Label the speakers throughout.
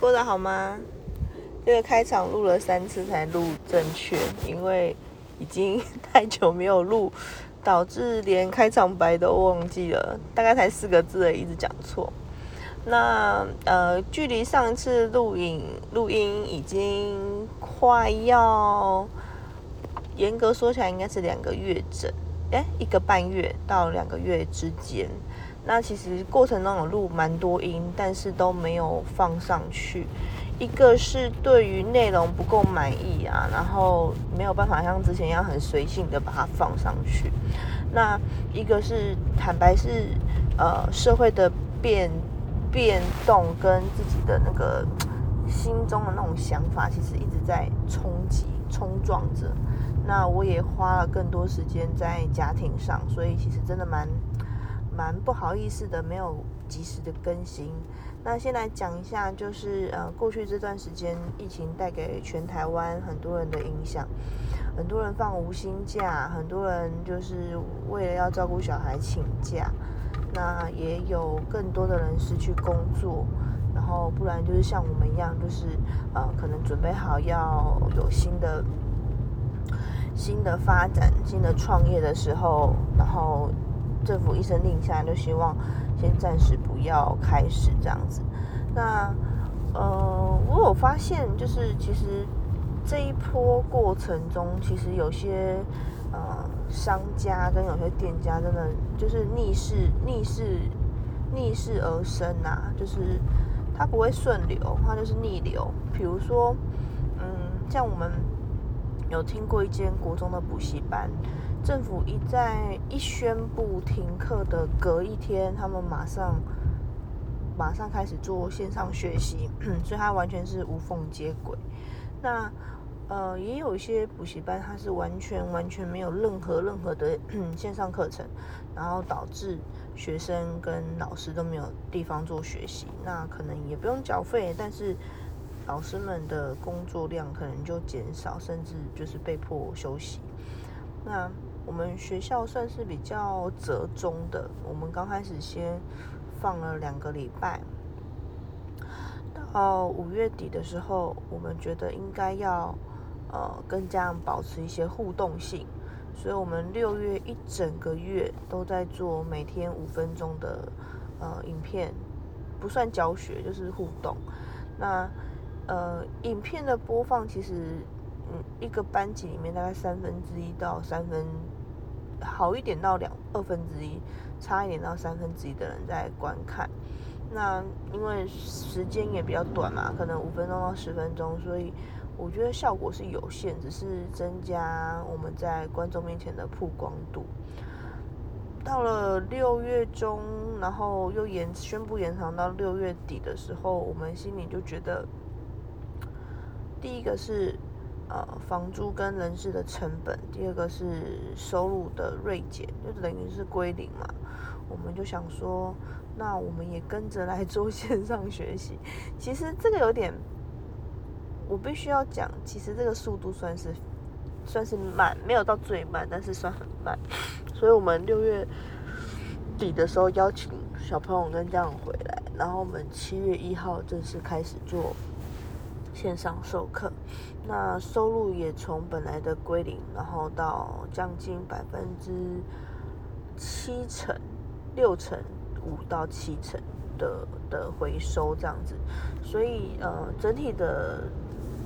Speaker 1: 过得好吗？这个开场录了三次才录正确，因为已经太久没有录，导致连开场白都忘记了，大概才四个字，一直讲错。那呃，距离上次录影录音已经快要，严格说起来应该是两个月整，哎，一个半月到两个月之间。那其实过程中有录蛮多音，但是都没有放上去。一个是对于内容不够满意啊，然后没有办法像之前一样很随性的把它放上去。那一个是坦白是呃社会的变变动跟自己的那个心中的那种想法，其实一直在冲击冲撞着。那我也花了更多时间在家庭上，所以其实真的蛮。蛮不好意思的，没有及时的更新。那先来讲一下，就是呃，过去这段时间疫情带给全台湾很多人的影响，很多人放无薪假，很多人就是为了要照顾小孩请假，那也有更多的人失去工作，然后不然就是像我们一样，就是呃，可能准备好要有新的新的发展、新的创业的时候，然后。政府一声令下，就希望先暂时不要开始这样子。那呃，我有发现，就是其实这一波过程中，其实有些呃商家跟有些店家真的就是逆势逆势逆势而生呐，就是它不会顺流，它就是逆流。比如说，嗯，像我们有听过一间国中的补习班。政府一在一宣布停课的隔一天，他们马上马上开始做线上学习，所以它完全是无缝接轨。那呃，也有一些补习班，它是完全完全没有任何任何的 线上课程，然后导致学生跟老师都没有地方做学习。那可能也不用缴费，但是老师们的工作量可能就减少，甚至就是被迫休息。那我们学校算是比较折中的，我们刚开始先放了两个礼拜，到五月底的时候，我们觉得应该要呃跟家长保持一些互动性，所以我们六月一整个月都在做每天五分钟的呃影片，不算教学就是互动。那呃影片的播放其实嗯一个班级里面大概三分之一到三分。好一点到两二分之一，差一点到三分之一的人在观看。那因为时间也比较短嘛，可能五分钟到十分钟，所以我觉得效果是有限，只是增加我们在观众面前的曝光度。到了六月中，然后又延宣布延长到六月底的时候，我们心里就觉得，第一个是。呃，房租跟人事的成本，第二个是收入的锐减，就等于是归零嘛。我们就想说，那我们也跟着来做线上学习。其实这个有点，我必须要讲，其实这个速度算是算是慢，没有到最慢，但是算很慢。所以我们六月底的时候邀请小朋友跟家长回来，然后我们七月一号正式开始做。线上授课，那收入也从本来的归零，然后到将近百分之七成、六成五到七成的的回收这样子，所以呃整体的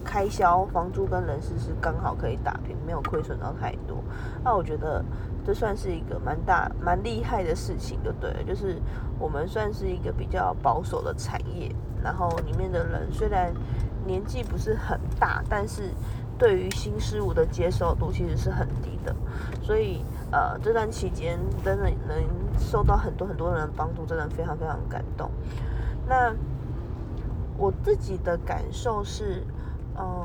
Speaker 1: 开销、房租跟人事是刚好可以打平，没有亏损到太多。那我觉得这算是一个蛮大、蛮厉害的事情，就对不对？就是我们算是一个比较保守的产业，然后里面的人虽然。年纪不是很大，但是对于新事物的接受度其实是很低的，所以呃这段期间真的能受到很多很多人的帮助，真的非常非常感动。那我自己的感受是，嗯，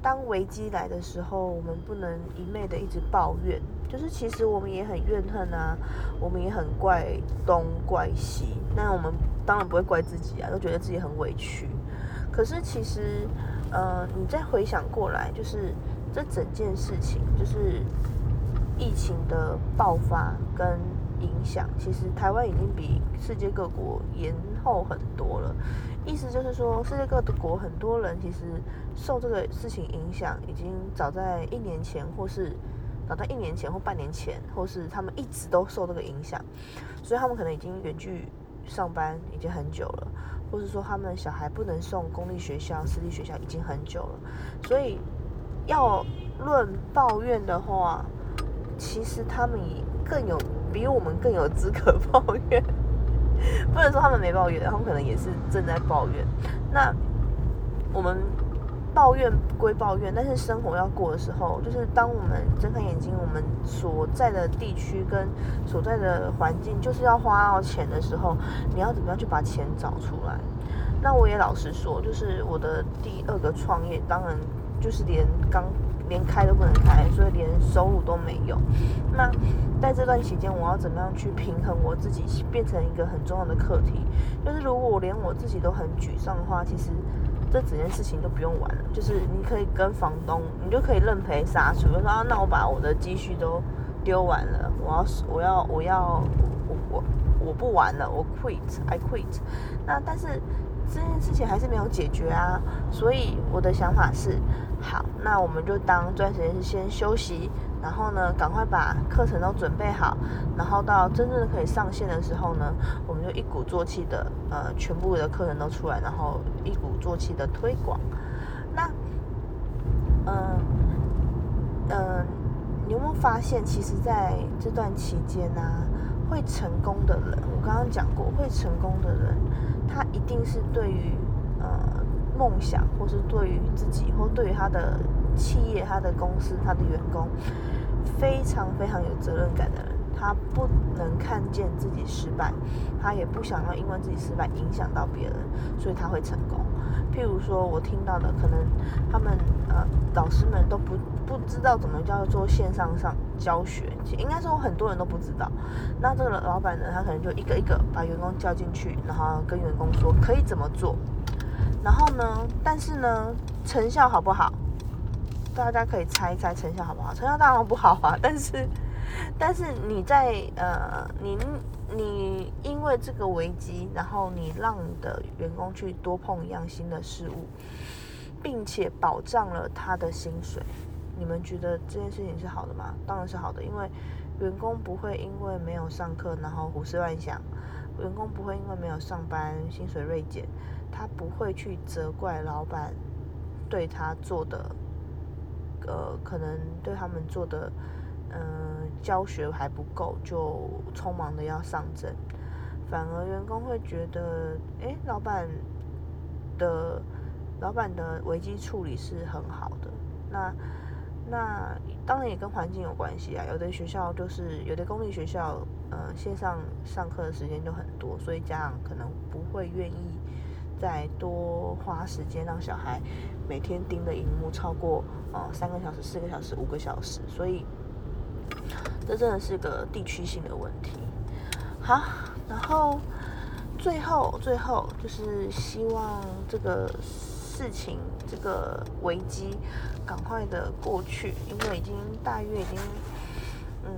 Speaker 1: 当危机来的时候，我们不能一昧的一直抱怨，就是其实我们也很怨恨啊，我们也很怪东怪西，那我们当然不会怪自己啊，都觉得自己很委屈。可是其实，呃，你再回想过来，就是这整件事情，就是疫情的爆发跟影响，其实台湾已经比世界各国延后很多了。意思就是说，世界各国很多人其实受这个事情影响，已经早在一年前，或是早在一年前或半年前，或是他们一直都受这个影响，所以他们可能已经远距上班已经很久了，或是说他们小孩不能送公立学校、私立学校已经很久了，所以要论抱怨的话，其实他们更有比我们更有资格抱怨。不能说他们没抱怨，他们可能也是正在抱怨。那我们抱怨归抱怨，但是生活要过的时候，就是当我们睁开眼睛，我们所在的地区跟所在的环境就是要花到钱的时候，你要怎么样去把钱找出来？那我也老实说，就是我的第二个创业，当然就是连刚。连开都不能开，所以连收入都没有。那在这段期间，我要怎么样去平衡我自己，变成一个很重要的课题？就是如果我连我自己都很沮丧的话，其实这整件事情都不用玩了。就是你可以跟房东，你就可以认赔杀出，就说啊，那我把我的积蓄都丢完了，我要我要我要我我我不玩了，我 quit，I quit。那但是。这件事情还是没有解决啊，所以我的想法是，好，那我们就当这段时间是先休息，然后呢，赶快把课程都准备好，然后到真正的可以上线的时候呢，我们就一鼓作气的，呃，全部的课程都出来，然后一鼓作气的推广。那，嗯，嗯，你有没有发现，其实在这段期间呢，会成功的人，我刚刚讲过，会成功的人。他一定是对于呃梦想，或是对于自己，或对于他的企业、他的公司、他的员工，非常非常有责任感的人。他不能看见自己失败，他也不想要因为自己失败影响到别人，所以他会成功。譬如说，我听到的可能他们呃老师们都不不知道怎么叫做线上上教学，应该说很多人都不知道。那这个老板呢，他可能就一个一个把员工叫进去，然后跟员工说可以怎么做。然后呢，但是呢，成效好不好？大家可以猜一猜成效好不好？成效当然不好啊，但是。但是你在呃，你你因为这个危机，然后你让你的员工去多碰一样新的事物，并且保障了他的薪水，你们觉得这件事情是好的吗？当然是好的，因为员工不会因为没有上课然后胡思乱想，员工不会因为没有上班薪水锐减，他不会去责怪老板对他做的，呃，可能对他们做的。嗯，教学还不够，就匆忙的要上阵，反而员工会觉得，哎，老板的老板的危机处理是很好的。那那当然也跟环境有关系啊。有的学校就是有的公立学校，呃，线上上课的时间就很多，所以家长可能不会愿意再多花时间让小孩每天盯着荧幕超过呃三个小时、四个小时、五个小时，所以。这真的是个地区性的问题。好，然后最后最后就是希望这个事情这个危机赶快的过去，因为已经大约已经嗯，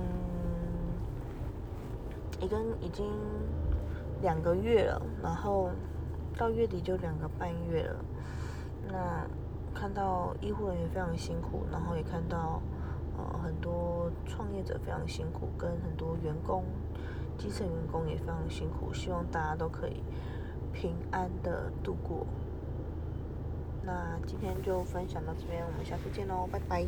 Speaker 1: 已经已经两个月了，然后到月底就两个半月了。那看到医护人员非常辛苦，然后也看到。呃，很多创业者非常辛苦，跟很多员工、基层员工也非常辛苦。希望大家都可以平安的度过。那今天就分享到这边，我们下次见喽，拜拜。